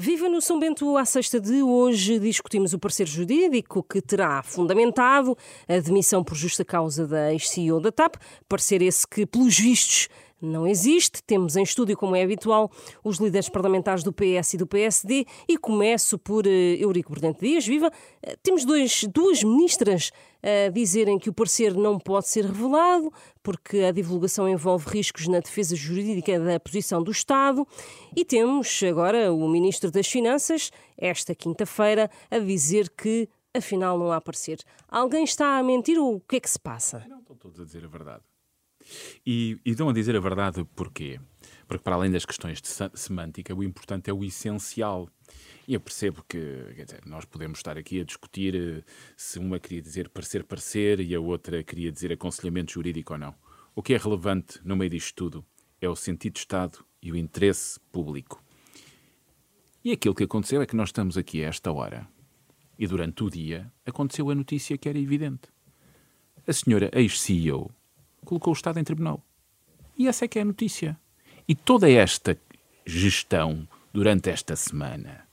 Viva no São Bento à sexta de hoje. Discutimos o parecer jurídico que terá fundamentado a demissão por justa causa da ex-CEO da TAP. Parecer esse que, pelos vistos, não existe. Temos em estúdio, como é habitual, os líderes parlamentares do PS e do PSD e começo por uh, Eurico Bordente Dias. Viva! Uh, temos dois, duas ministras a dizerem que o parecer não pode ser revelado porque a divulgação envolve riscos na defesa jurídica da posição do Estado e temos agora o Ministro das Finanças, esta quinta-feira, a dizer que afinal não há parecer. Alguém está a mentir ou o que é que se passa? Não, estão todos a dizer a verdade. E, e dão a dizer a verdade porquê? Porque, para além das questões de semântica, o importante é o essencial. E eu percebo que dizer, nós podemos estar aqui a discutir eh, se uma queria dizer parecer parecer e a outra queria dizer aconselhamento jurídico ou não. O que é relevante no meio disto tudo é o sentido de Estado e o interesse público. E aquilo que aconteceu é que nós estamos aqui a esta hora e durante o dia aconteceu a notícia que era evidente. A senhora ex-CEO colocou o Estado em tribunal. E essa é que é a notícia. E toda esta gestão durante esta semana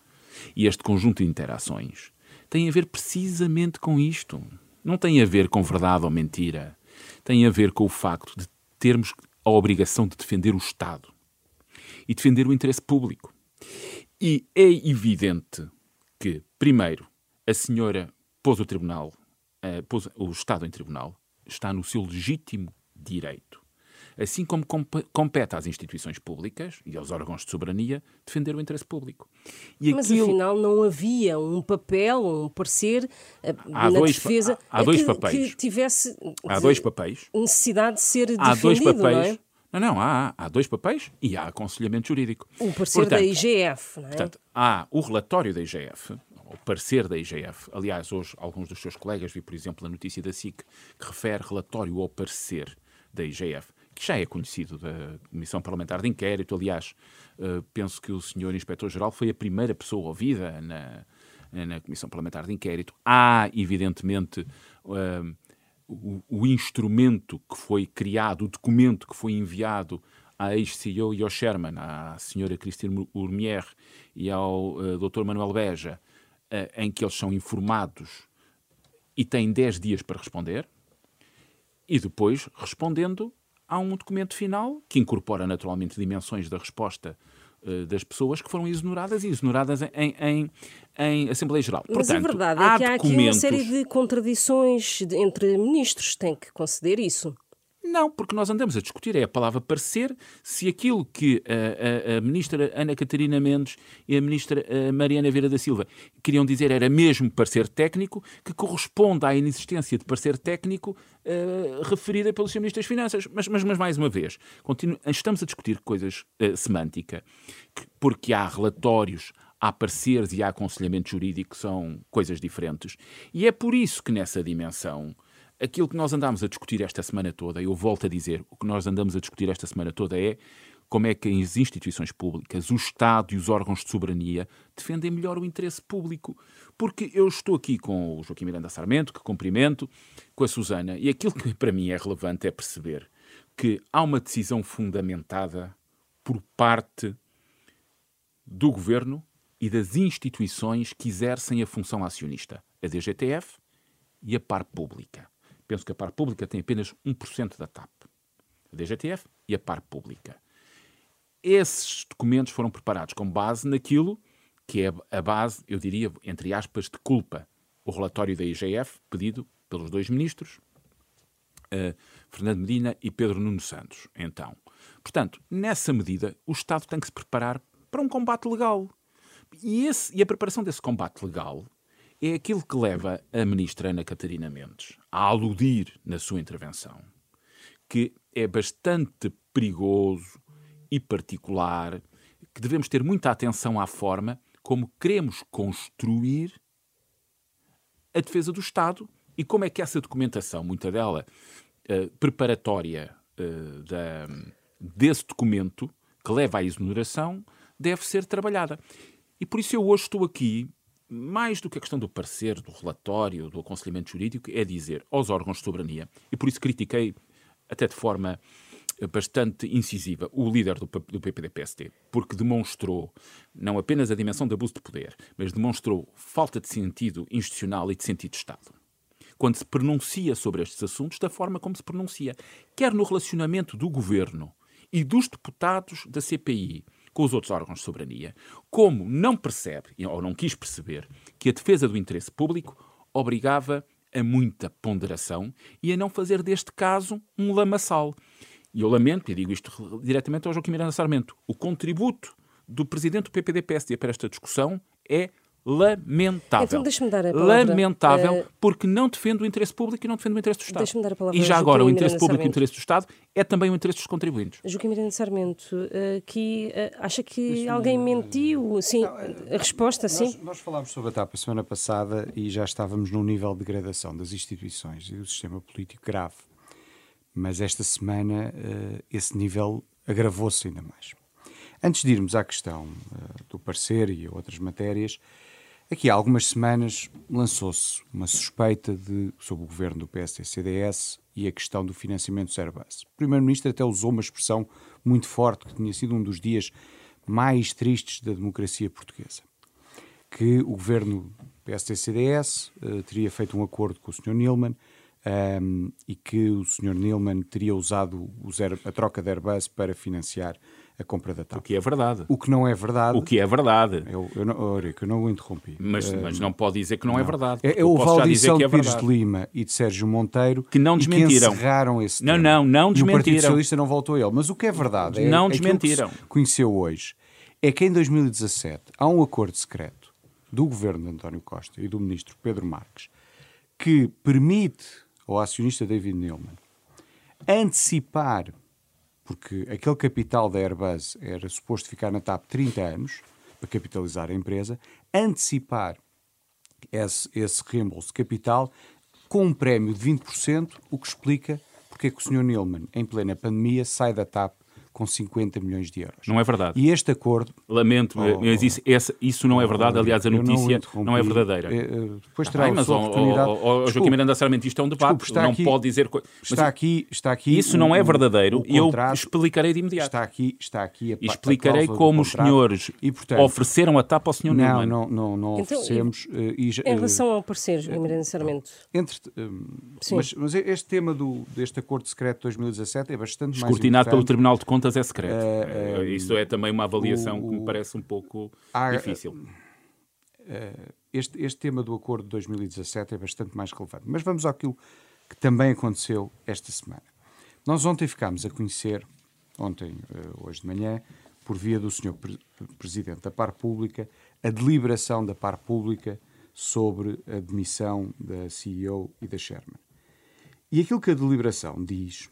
e este conjunto de interações tem a ver precisamente com isto. Não tem a ver com verdade ou mentira. Tem a ver com o facto de termos a obrigação de defender o Estado e defender o interesse público. E é evidente que, primeiro, a senhora pôs o tribunal, uh, pôs o Estado em tribunal, está no seu legítimo direito. Assim como compete às instituições públicas e aos órgãos de soberania defender o interesse público. E Mas aquilo... afinal não havia um papel, um parecer eh, há na dois, defesa há, há dois que, papéis. que tivesse há dois papéis. necessidade de ser há defendido, dois papéis. não é? Não, não, há, há dois papéis e há aconselhamento jurídico. O parecer portanto, da IGF, não é? Portanto, há o relatório da IGF, o parecer da IGF. Aliás, hoje alguns dos seus colegas vi, por exemplo, a notícia da SIC que refere relatório ao parecer da IGF, que já é conhecido da Comissão Parlamentar de Inquérito. Aliás, uh, penso que o senhor Inspetor-Geral foi a primeira pessoa ouvida na, na Comissão Parlamentar de Inquérito. Há, evidentemente, uh, o, o, instrumento que foi criado, o documento que foi enviado à ex-CEO e ao Sherman, à senhora Cristina Urmier e ao uh, Dr. Manuel Beja, em que eles são informados e têm 10 dias para responder, e depois, respondendo, há um documento final que incorpora naturalmente dimensões da resposta uh, das pessoas que foram exoneradas e exoneradas em, em, em Assembleia Geral. Mas Portanto, a verdade é que há documentos... aqui uma série de contradições entre ministros, tem que conceder isso. Não, porque nós andamos a discutir, é a palavra parecer, se aquilo que a, a, a ministra Ana Catarina Mendes e a ministra a Mariana Vieira da Silva queriam dizer era mesmo parecer técnico, que corresponde à inexistência de parecer técnico uh, referida pelo Sr. Ministro das Finanças. Mas, mas, mas mais uma vez, continu, estamos a discutir coisas uh, semântica, porque há relatórios, há pareceres e há aconselhamento jurídico que são coisas diferentes. E é por isso que nessa dimensão aquilo que nós andamos a discutir esta semana toda, eu volto a dizer, o que nós andamos a discutir esta semana toda é como é que as instituições públicas, o Estado e os órgãos de soberania defendem melhor o interesse público. Porque eu estou aqui com o Joaquim Miranda Sarmento, que cumprimento, com a Susana, e aquilo que para mim é relevante é perceber que há uma decisão fundamentada por parte do governo e das instituições que exercem a função acionista, a DGTF e a par pública. Penso que a par pública tem apenas 1% da TAP. A DGTF e a par pública. Esses documentos foram preparados com base naquilo que é a base, eu diria, entre aspas, de culpa. O relatório da IGF, pedido pelos dois ministros, uh, Fernando Medina e Pedro Nuno Santos. Então, portanto, nessa medida, o Estado tem que se preparar para um combate legal. E, esse, e a preparação desse combate legal é aquilo que leva a ministra Ana Catarina Mendes a aludir na sua intervenção que é bastante perigoso e particular, que devemos ter muita atenção à forma como queremos construir a defesa do Estado e como é que essa documentação, muita dela uh, preparatória uh, da, desse documento que leva à exoneração, deve ser trabalhada. E por isso eu hoje estou aqui mais do que a questão do parecer, do relatório, do aconselhamento jurídico, é dizer aos órgãos de soberania, e por isso critiquei até de forma bastante incisiva, o líder do, do PPD-PSD, porque demonstrou não apenas a dimensão de abuso de poder, mas demonstrou falta de sentido institucional e de sentido de Estado. Quando se pronuncia sobre estes assuntos da forma como se pronuncia, quer no relacionamento do governo e dos deputados da CPI com os outros órgãos de soberania, como não percebe, ou não quis perceber, que a defesa do interesse público obrigava a muita ponderação e a não fazer deste caso um lamaçal. E eu lamento, e digo isto diretamente ao Joaquim Miranda Sarmento, o contributo do presidente do PPD-PSD para esta discussão é lamentável. Então deixa-me dar a palavra. Lamentável, uh, porque não defende o interesse público e não defende o interesse do Estado. Deixa-me dar a palavra e já agora, o interesse público e o interesse do Estado é também o interesse dos contribuintes. Joaquim Miranda Sarmento, aqui uh, acha que alguém mentiu? Sim, não, a resposta, sim. Nós, nós falámos sobre a TAP a semana passada e já estávamos num nível de degradação das instituições e do sistema político grave. Mas esta semana uh, esse nível agravou-se ainda mais. Antes de irmos à questão do parecer e a outras matérias, Aqui há algumas semanas lançou-se uma suspeita de, sobre o governo do PSD-CDS e a questão do financiamento dos Airbus. O Primeiro-Ministro até usou uma expressão muito forte, que tinha sido um dos dias mais tristes da democracia portuguesa. Que o governo PSD-CDS uh, eh, teria feito um acordo com o Sr. Nilman um, ehm, e que o Sr. Nilman teria usado a troca de Airbus para financiar a compra da TAP. O que é verdade. O que não é verdade. O que é verdade. Eu, eu, não, eu, eu não o interrompi. Mas, uh, mas não pode dizer que não, é não. é verdade. É, houve a audição de Pires de Lima e de Sérgio Monteiro que não desmentiram. que encerraram esse Não, não, não desmentiram. E o Partido Socialista não voltou a ele. Mas o que é verdade é, não desmentiram. que conheceu hoje é que em 2017 há um acordo secreto do governo de António Costa e do ministro Pedro Marques que permite ao acionista David Neilman antecipar porque aquele capital da Airbus era suposto ficar na TAP 30 anos para capitalizar a empresa, antecipar esse, esse reembolso de capital com um prémio de 20%, o que explica porque é que o Sr. Nilman, em plena pandemia, sai da TAP com 50 milhões de euros. Não é verdade. E este acordo. Lamento, oh, mas isso, essa, isso não é verdade. Aliás, a notícia não, não, é verdadeira. É, depois terá ah, mas, a oportunidade. Oh, oh, Joaquim Miranda Sarmento, isto é um debate. Desculpe, não aqui, pode dizer. Mas está aqui, está aqui. Isso não é verdadeiro e eu explicarei de imediato. Está aqui, está aqui a Explicarei como os senhores e, portanto, ofereceram a tapa ao senhor Não, não, não, não então, oferecemos. Uh, e, em relação ao parecer, Joaquim Miranda Sarmento. Entre, um, mas, mas, este tema do, deste acordo secreto de 2017 é bastante mais. Escrutinado pelo Tribunal de Contas é secreto. Uh, Uh, Isso é também uma avaliação o, o, que me parece um pouco há, difícil. Este, este tema do acordo de 2017 é bastante mais relevante. Mas vamos àquilo que também aconteceu esta semana. Nós ontem ficámos a conhecer, ontem, uh, hoje de manhã, por via do Sr. Pre Presidente da Par Pública, a deliberação da Par Pública sobre a demissão da CEO e da Sherman. E aquilo que a deliberação diz,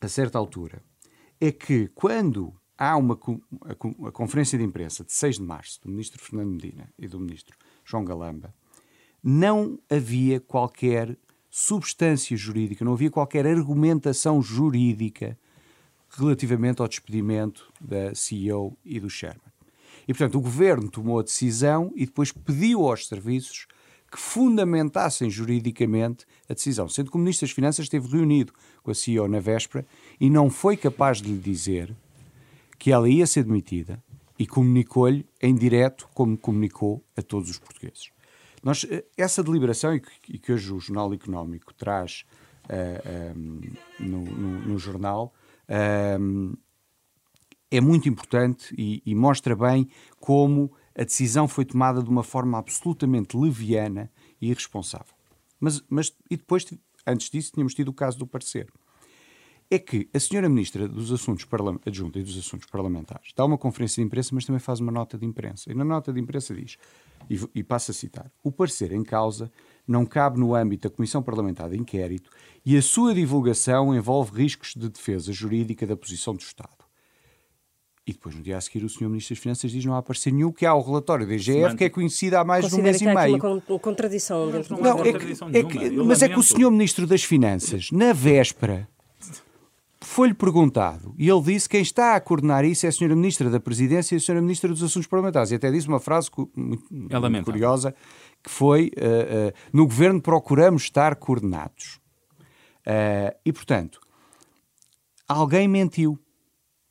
a certa altura, é que quando há uma a, a, conferência de imprensa de 6 de março do ministro Fernando Medina e do ministro João Galamba, não havia qualquer substância jurídica, não havia qualquer argumentação jurídica relativamente ao despedimento da CEO e do Sherman. E, portanto, o governo tomou a decisão e depois pediu aos serviços que fundamentassem juridicamente a decisão, sendo que o Ministro das Finanças esteve reunido com a CEO na véspera e não foi capaz de lhe dizer que ela ia ser demitida e comunicou-lhe em direto como comunicou a todos os portugueses. Nós, eh, essa deliberação, e que, hoje o Jornal Económico traz uh, eh, um, ehm, no, no, no, jornal, ehm, é muito importante e, e mostra bem como a decisão foi tomada de uma forma absolutamente leviana e irresponsável. Mas, mas e depois, antes disso, tínhamos tido o caso do parecer. É que a senhora Ministra dos Assuntos Adjunta e dos Assuntos Parlamentares dá uma conferência de imprensa, mas também faz uma nota de imprensa. E na nota de imprensa diz, e, e passa a citar, o parecer em causa não cabe no âmbito da Comissão Parlamentar de Inquérito e a sua divulgação envolve riscos de defesa jurídica da posição do Estado. E depois, no dia a seguir, o Sr. Ministro das Finanças diz não há aparecer nenhum, que há o relatório da IGF, que é conhecido há mais de um mês e meio. uma contradição dentro não, não, é que, é que, Mas é que o Sr. Ministro das Finanças, na véspera, foi-lhe perguntado, e ele disse que quem está a coordenar isso é a Sra. Ministra da Presidência e a Sra. Ministra dos Assuntos Parlamentares. E até disse uma frase muito, muito curiosa, que foi, uh, uh, no Governo procuramos estar coordenados. Uh, e, portanto, alguém mentiu.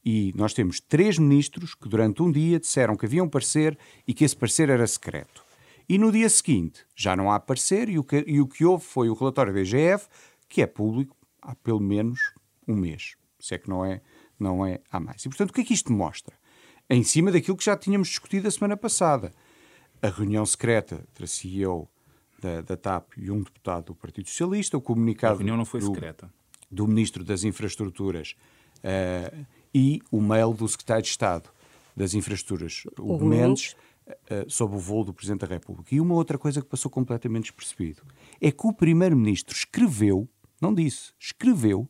E nós temos três ministros que durante um dia disseram que havia um parecer e que esse parecer era secreto. E no dia seguinte já não há parecer e o que, e o que houve foi o relatório da IGF, que é público há pelo menos um mês. Se é que não é, não é há mais. E portanto, o que é que isto mostra? Em cima daquilo que já tínhamos discutido a semana passada. A reunião secreta entre a CEO da, da TAP e um deputado do Partido Socialista, o comunicado. A reunião não foi do, secreta. Do Ministro das Infraestruturas uh, e o mail do Secretário de Estado das Infraestruturas, o Mendes, uh, sobre o voo do Presidente da República. E uma outra coisa que passou completamente despercebido é que o Primeiro-Ministro escreveu, não disse, escreveu,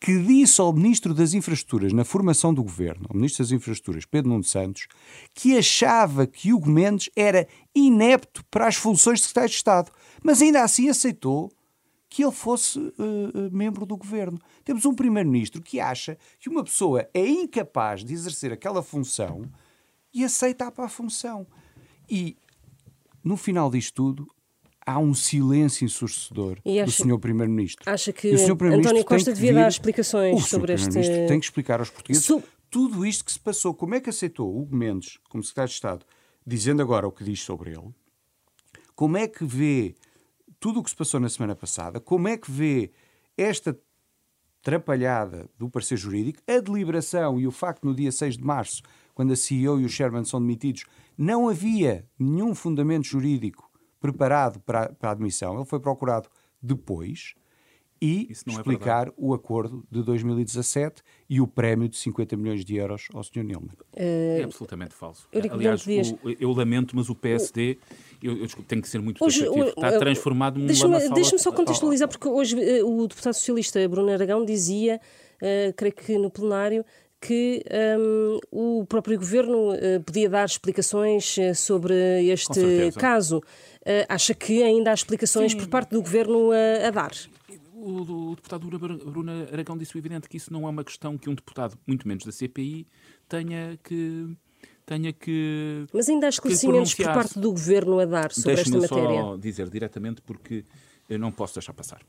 que disse ao Ministro das Infraestruturas, na formação do governo, ao Ministro das Infraestruturas, Pedro Nuno Santos, que achava que Hugo Mendes era inepto para as funções de Secretário de Estado. Mas ainda assim aceitou que ele fosse uh, membro do governo. Temos um primeiro-ministro que acha que uma pessoa é incapaz de exercer aquela função e aceita para a função. E no final disto tudo, há um silêncio ensurdecedor do Sr. Primeiro-Ministro. Acha que António Costa devia dar explicações sobre este... tem que explicar aos portugueses so... tudo isto que se passou. Como é que aceitou Hugo Mendes, como Secretário de Estado, dizendo agora o que diz sobre ele? Como é que vê tudo o que se passou na semana passada, como é que vê esta trapalhada do parecer jurídico, a deliberação e o facto no dia 6 de março, quando a CEO e o Sherman são demitidos, não havia nenhum fundamento jurídico preparado para, para a admissão, ele foi procurado depois e é explicar é o acordo de 2017 e o prémio de 50 milhões de euros ao Sr. Nilman. É absolutamente falso. Aliás, o, eu lamento, mas o PSD, eu, eu tenho que ser muito hoje, está transformado num Deixa-me deixa só contextualizar, porque hoje eh, o deputado socialista Bruno Aragão dizia, uh, creio que no plenário, que um, o próprio governo uh, podia dar explicações sobre este caso. Uh, acha que ainda há explicações Sim. por parte do governo a, a dar? O, o deputado Bruno Aragão disse o evidente que isso não é uma questão que um deputado, muito menos da CPI, tenha que tenha que. Mas ainda há esclarecimentos por parte do governo a dar sobre esta matéria. só dizer diretamente porque eu não posso deixar passar.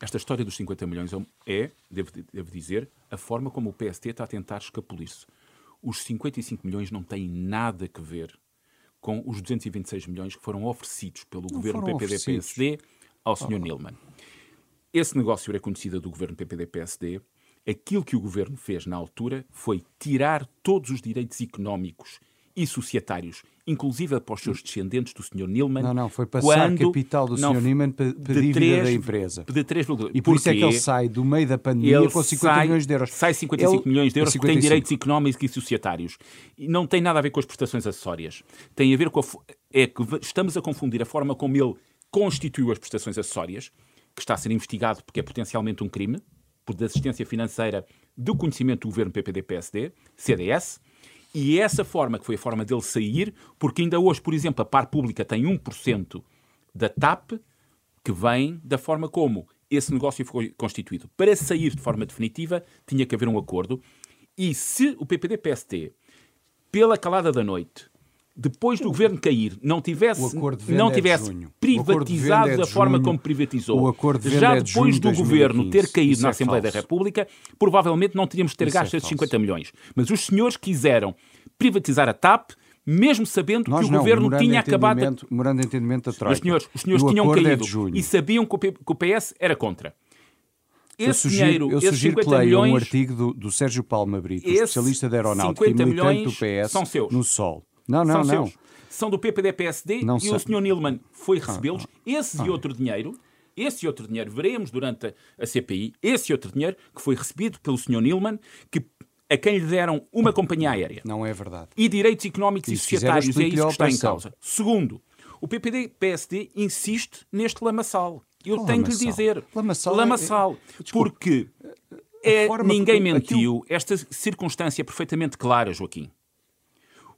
Esta história dos 50 milhões é, devo, devo dizer, a forma como o PST está a tentar escapulir-se. Os 55 milhões não têm nada a ver com os 226 milhões que foram oferecidos pelo não governo PPD-PSD ao Sr. Oh. Nilman. Esse negócio era conhecido do governo PPD-PSD. Aquilo que o governo fez na altura foi tirar todos os direitos económicos e societários, inclusive para os seus descendentes do Sr. Nilman. Não, não, foi passar quando, capital do Sr. Nilman para a dívida 3, da empresa. De 3, e por isso é que ele sai do meio da pandemia com 50 sai, milhões de euros. Sai 55 ele, milhões de euros porque tem direitos económicos e societários. E não tem nada a ver com as prestações acessórias. Tem a ver com a, é que estamos a confundir a forma como ele constituiu as prestações acessórias que está a ser investigado porque é potencialmente um crime, por assistência financeira do conhecimento do governo PPD-PSD, CDS, e é essa forma que foi a forma dele sair, porque ainda hoje, por exemplo, a par pública tem 1% da TAP, que vem da forma como esse negócio foi constituído. Para sair de forma definitiva, tinha que haver um acordo, e se o PPD-PSD, pela calada da noite, depois do governo cair, não tivesse, não é tivesse é privatizado é da forma como privatizou, já é de depois do governo ter caído na Assembleia da República, provavelmente não teríamos de ter gasto esses 50 milhões. Mas os senhores quiseram privatizar a TAP, mesmo sabendo Nós que o não, governo tinha acabado. De entendimento da Troika. Os senhores, os senhores tinham caído e sabiam que o PS era contra. Esse eu sugiro, dinheiro, eu sugiro que leiam milhões, um artigo do, do Sérgio Palma Brito, especialista da aeronáutica e militante do PS, são seus. no Sol. Não, não, são não. Seus. São do PPD-PSD e sei. o Sr. Nilman foi ah, recebê-los. Ah, esse ah. e outro dinheiro, esse outro dinheiro, veremos durante a, CPI, esse outro dinheiro que foi recebido pelo Sr. Nilman, que a quem lhe deram uma companhia aérea. Não é verdade. E direitos económicos e, e societários, é isso que está em causa. Segundo, o PPD-PSD insiste neste lamaçal. Eu tenho lamaçal. que lhe dizer. Lamaçal. Lamaçal. É, é, porque é, ninguém mentiu. Aquilo... Esta circunstância é perfeitamente clara, Joaquim.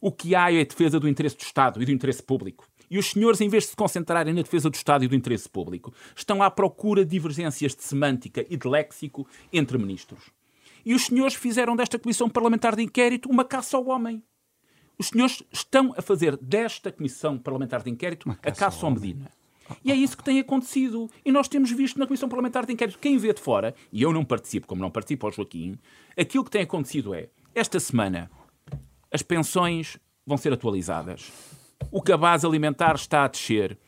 O que há é a defesa do interesse do Estado e do interesse público. E os senhores, em vez de se concentrarem na defesa do Estado e do interesse público, estão à procura de divergências de semântica e de léxico entre ministros. E os senhores fizeram desta Comissão Parlamentar de Inquérito uma caça ao homem. Os senhores estão a fazer desta Comissão Parlamentar de Inquérito a caça ao Medina. E é isso que tem acontecido. E nós temos visto na Comissão Parlamentar de Inquérito, quem vê de fora, e eu não participo, como não participo ao Joaquim, aquilo que tem acontecido é, esta semana, as pensões vão ser atualizadas. O cabaz alimentar está a descer.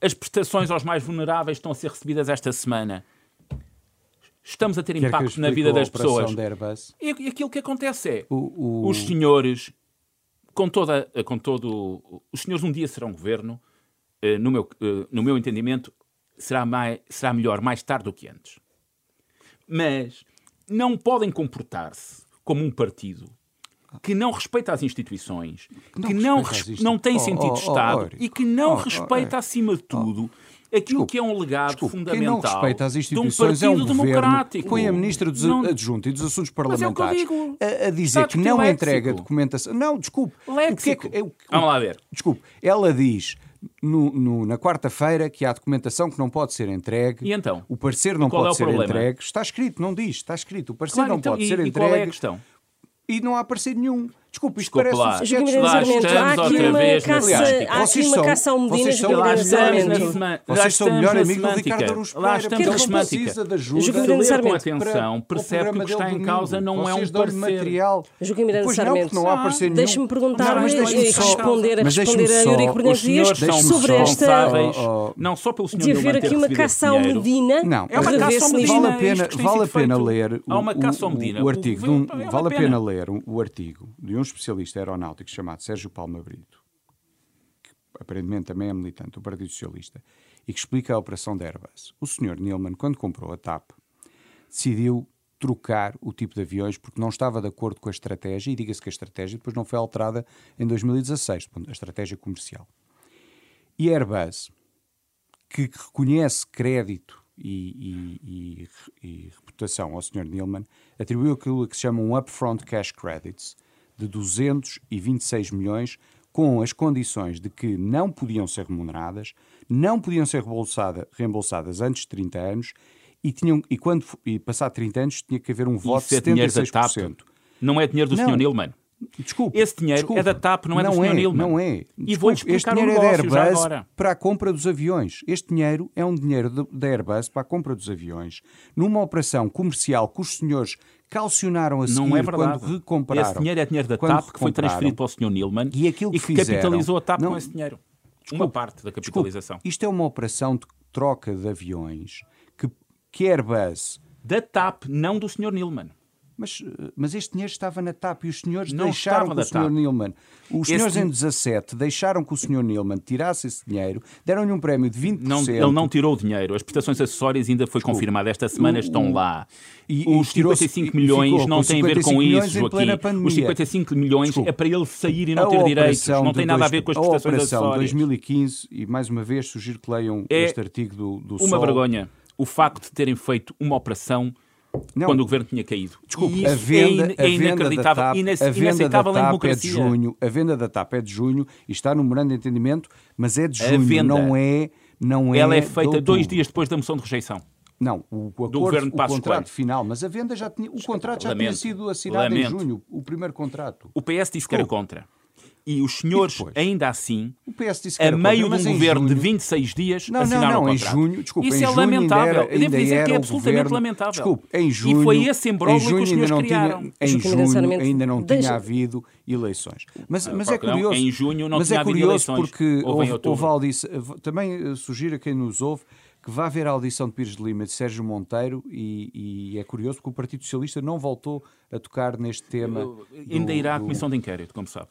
As prestações aos mais vulneráveis estão a ser recebidas esta semana. Estamos a ter Quer impacto na vida das pessoas. da? E e aquilo que acontece é, O- o- os senhores, com toda, com todo, os senhores um dia serão governo, eh, no meu, eh, no meu entendimento, será, mais, será melhor mais tarde do que antes. Mas não podem comportar-se como um partido que não respeita as instituições, não que não, não tem instituições. sentido Oh, de oh, oh, Estado Eurico. e que não Oh, oh, respeita, acima de tudo, aquilo que é um legado Desculpe, fundamental Quem não respeita as de um instituições é um partido governo democrático. põe a ministra dos Não- adjunto e dos assuntos é parlamentares digo. a, a dizer que não léxico. entrega documentação. Não, desculpe. O que é Léxico. que, é o- Vamos lá ver. Desculpe, ela diz no- no- na quarta-feira que há documentação que não pode ser entregue. E então? O parecer não pode é ser problema? entregue. Está escrito, não diz, está escrito. O parecer Claro, não então, pode e, ser e entregue. qual é a questão? E não há parecer nenhum. Desculpe, isto Desculpe parece lá. um Miranda Lá estamos há aqui outra uma vez na caça, semântica. Vocês são- ao Medina, vocês são- Lá estamos na. Vocês são o estamos melhor amigo do. Ricardo Aruz Lá estamos na semântica. precisa de ajuda. Joaquim Se Miranda ler com atenção, percebe que o que está em causa não é um parecer. material. Joaquim Miranda Sarmento. Deixe-me perguntar e responder, a responder a Eurico Os Bernardes Dias são sobre esta Oh, oh. não só pelo senhor de haver aqui uma caça ao Medina Não, É uma caça ao Medina. vale a pena, vale a pena ler o, Há uma caça ao o- Medina. o artigo, Vale a pena. ler o, o artigo de um especialista aeronáutico chamado Sérgio Palma Brito, que aparentemente também é militante do Partido Socialista, e que explica a operação da Airbus. O senhor Nilman, quando comprou a TAP, decidiu trocar o tipo de aviões porque não estava de acordo com a estratégia, e diga-se que a estratégia depois não foi alterada em 2016, portanto, a estratégia comercial. E a Airbus, que reconhece crédito e, e- e- e reputação ao Sr. Nilman, atribuiu aquilo que se chama um upfront cash credits de 226 milhões com as condições de que não podiam ser remuneradas, não podiam ser reembolsada- reembolsadas antes de 30 anos e, tinham, e quando e passado 30 anos tinha que haver um voto é de dinheiro da TAP. 76%. Não é dinheiro do Não. Sr. Nilman. Desculpe, Esse dinheiro desculpe. é da TAP, não é do Sr. é, Nilman. Não é. E vou-lhe Desculpe, este explicar o dinheiro é da Airbus agora. para a compra dos aviões. Este dinheiro é um dinheiro da Airbus para a compra dos aviões numa operação comercial que os senhores calcionaram a seguir Não é verdade. quando recompraram. Esse dinheiro é dinheiro da TAP que foi transferido para o Sr. Nilman E aquilo que fizeram- capitalizou a TAP Não. com esse dinheiro. uma Desculpe, parte da Desculpe, capitalização. isto é uma operação de troca de aviões que, que Airbus Da TAP, não do Sr. Nilman. Mas, eh, mas este dinheiro estava na TAP e os senhores Não deixaram que o Sr. Nilman. Os Esse senhores em din- 17 deixaram que o Sr. Nilman tirasse esse dinheiro, deram-lhe um prémio de 20%. Não, ele não tirou o dinheiro. As prestações acessórias ainda foi confirmada esta semana, estão o- lá. e- Os e tirou-se- 55 e milhões não têm a ver 55 com isso, Joaquim. Os 55 milhões Desculpe. é para ele sair e não A ter direitos. Não tem nada a dois- ver com as A prestações operação de acessórias. 2015, e mais uma vez sugiro que leiam É este artigo do, do Uma Sol. vergonha. O facto de terem feito uma operação Não. quando o governo tinha caído. Desculpe, a isso venda, é, in- é inacreditável, da TAP, inace- a venda da inaceitável em TAP é de democracia. junho, a venda da TAP é de junho e está no memorando de entendimento, mas é de junho, venda, não é, não é Ela é feita dois outubro. dias depois da moção de rejeição. Não, o, o acordo, governo o contrato Coelho. final, mas a venda já tinha, o contrato já tinha Lamento, sido assinado lamento. em junho, o primeiro contrato. O PS disse que era contra. E os senhores, E ainda assim, O PS disse que a meio contra, de um em governo de junho- 26 dias, Não, não, assinaram não, o em contrato. junho, desculpa, Isso em é junho lamentável. ainda era, Eu devo ainda dizer que era é o absolutamente governo- lamentável. Desculpe, em junho, e foi esse em embrólio que junho os ainda senhores não criaram. tinha, em junho ainda não deixa- tinha havido eleições. Mas, mas é não, curioso. em junho não mas tinha é havido curioso eleições, porque houve em houve, audição, também eh, sugiro a quem nos ouve que vá ver a audição de Pires de Lima e de Sérgio Monteiro e, e é curioso porque o Partido Socialista não voltou a tocar neste tema. Ainda irá à Comissão de Inquérito, como sabe.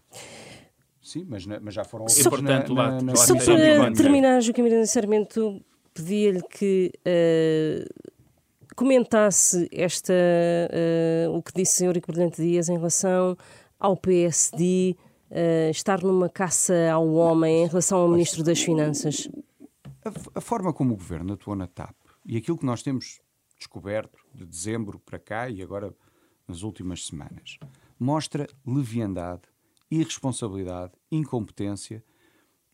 Sim, mas, mas já foram ouvidos portanto, na, lá- na, na Só para terminar, Joaquim Miranda Sarmento, pedia-lhe que eh, comentasse esta, eh, o que disse o Eurico Brilhante Dias em relação ao PSD eh, estar numa caça ao homem em relação ao Ministro das Finanças. A, a forma como o governo atuou na TAP e aquilo que nós temos descoberto de dezembro para cá e agora nas últimas semanas mostra leviandade, irresponsabilidade, incompetência.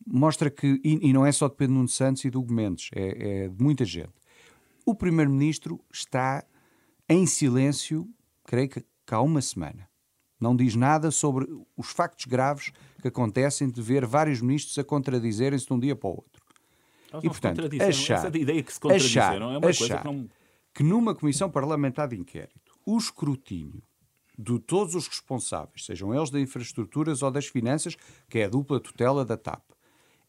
Mostra que, e, e não é só de Pedro Nuno Santos e do Hugo Mendes, é, é de muita gente. O Primeiro-Ministro está em silêncio, creio que, há uma semana. Não diz nada sobre os factos graves que acontecem de ver vários ministros a contradizerem-se de um dia para o outro. E, portanto, achar, essa ideia que se contradizeram é uma achar coisa que não... que numa comissão parlamentar de inquérito o escrutínio de todos os responsáveis, sejam eles das infraestruturas ou das finanças, que é a dupla tutela da TAP,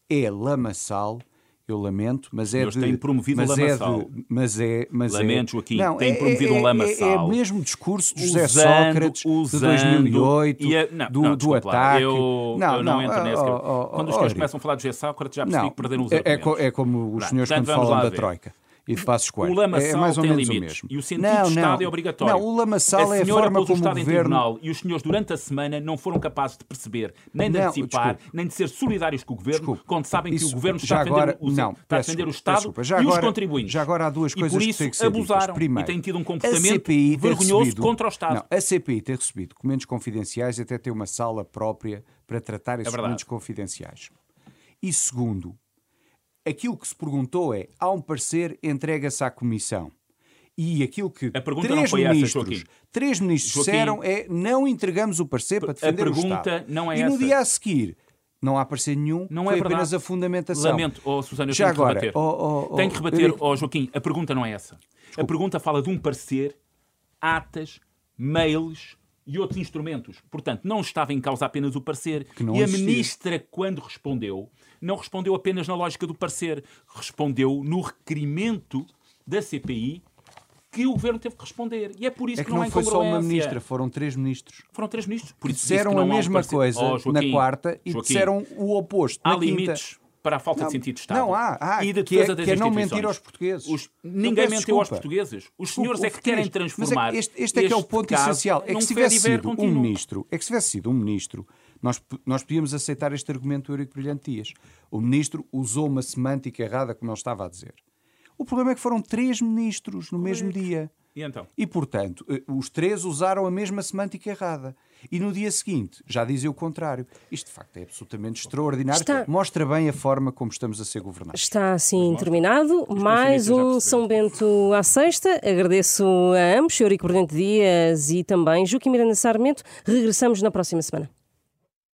é lamaçal, eu lamento, mas é Eles de... têm promovido mas um lamaçal. É de, mas é... Mas Lamento, é, Joaquim, não, têm é, promovido é, um lamaçal. É, é o mesmo discurso de José Usando- Sócrates usando- de 2008, e a- não, do, não, do desculpe lá, ataque... Eu não, eu não entro nesse. oh, oh, Quando os senhores começam a falar de José Sócrates, já percebi não, que perderam os é, é, argumentos. co- é como os senhores quando falam da. Troika e de Passos Coelho. O lamaçal é, mais ou tem menos limites. o mesmo. E o sentido não, de Estado não, é obrigatório. Não, o lamaçal a é a forma o como o Estado em governo... tribunal e os senhores durante a semana não foram capazes de perceber, nem de Não, antecipar, desculpe. nem de ser solidários com o governo, Desculpe. quando sabem que Isso, o governo está a defender, agora- o, não, está a defender o desculpa, Estado peço desculpa. Já e os agora- contribuintes. já agora há duas e coisas por que isso que ditas. abusaram Primeiro, e têm tido um comportamento vergonhoso recebido- contra o Estado. Não, a CPI ter recebido documentos confidenciais e até ter uma sala própria para tratar esses É documentos confidenciais. E segundo, aquilo que se perguntou é: há um parecer, entrega-se à Comissão. E aquilo que A pergunta três essa, ministros, Joaquim. três ministros Joaquim, disseram é não entregamos o parecer para a defender o pergunta Estado. não é e no essa. dia a seguir não há parecer nenhum, Não foi é apenas a fundamentação. Lamento, oh, Susana, eu Já tenho que agora, rebater. oh, oh, tenho que rebater, oh, Joaquim, a pergunta não é essa. A pergunta fala de um parecer, atas, mails e outros instrumentos. Portanto, não estava em causa apenas o parecer. e a existia. ministra, quando respondeu, não respondeu apenas na lógica do parecer, respondeu no requerimento da CPI que o governo teve que responder. E é por isso É que, que não não foi só uma ministra, foram três ministros. Foram três ministros. Por isso disse disseram a mesma coisa Oh, na Joaquim, quarta e Joaquim, disseram o oposto Há na quinta. Para a falta Não, de sentido de Estado. não há, há, E de que é- que é não mentir aos portugueses. Os- Ninguém mentiu aos desculpa. portugueses. Os senhores é que o querem Mas é transformar. este, este é que é o ponto essencial. É que se tivesse sido um ministro, é que se tivesse sido um ministro, nós, nós podíamos aceitar este argumento do Eurico Brilhante Dias. O ministro usou uma semântica errada, como ele estava a dizer. O problema é que foram três ministros no mesmo dia. E então? E, portanto, eh, os três usaram a mesma semântica errada. E no dia seguinte já dizia o contrário. Isto, de facto, é absolutamente extraordinário. Está- Mostra bem a forma como estamos a ser governados. Está assim terminado. Mais um. São Bento à sexta. Agradeço a ambos, Eurico Brilhante Dias e também Joaquim Miranda Sarmento. Regressamos na próxima semana.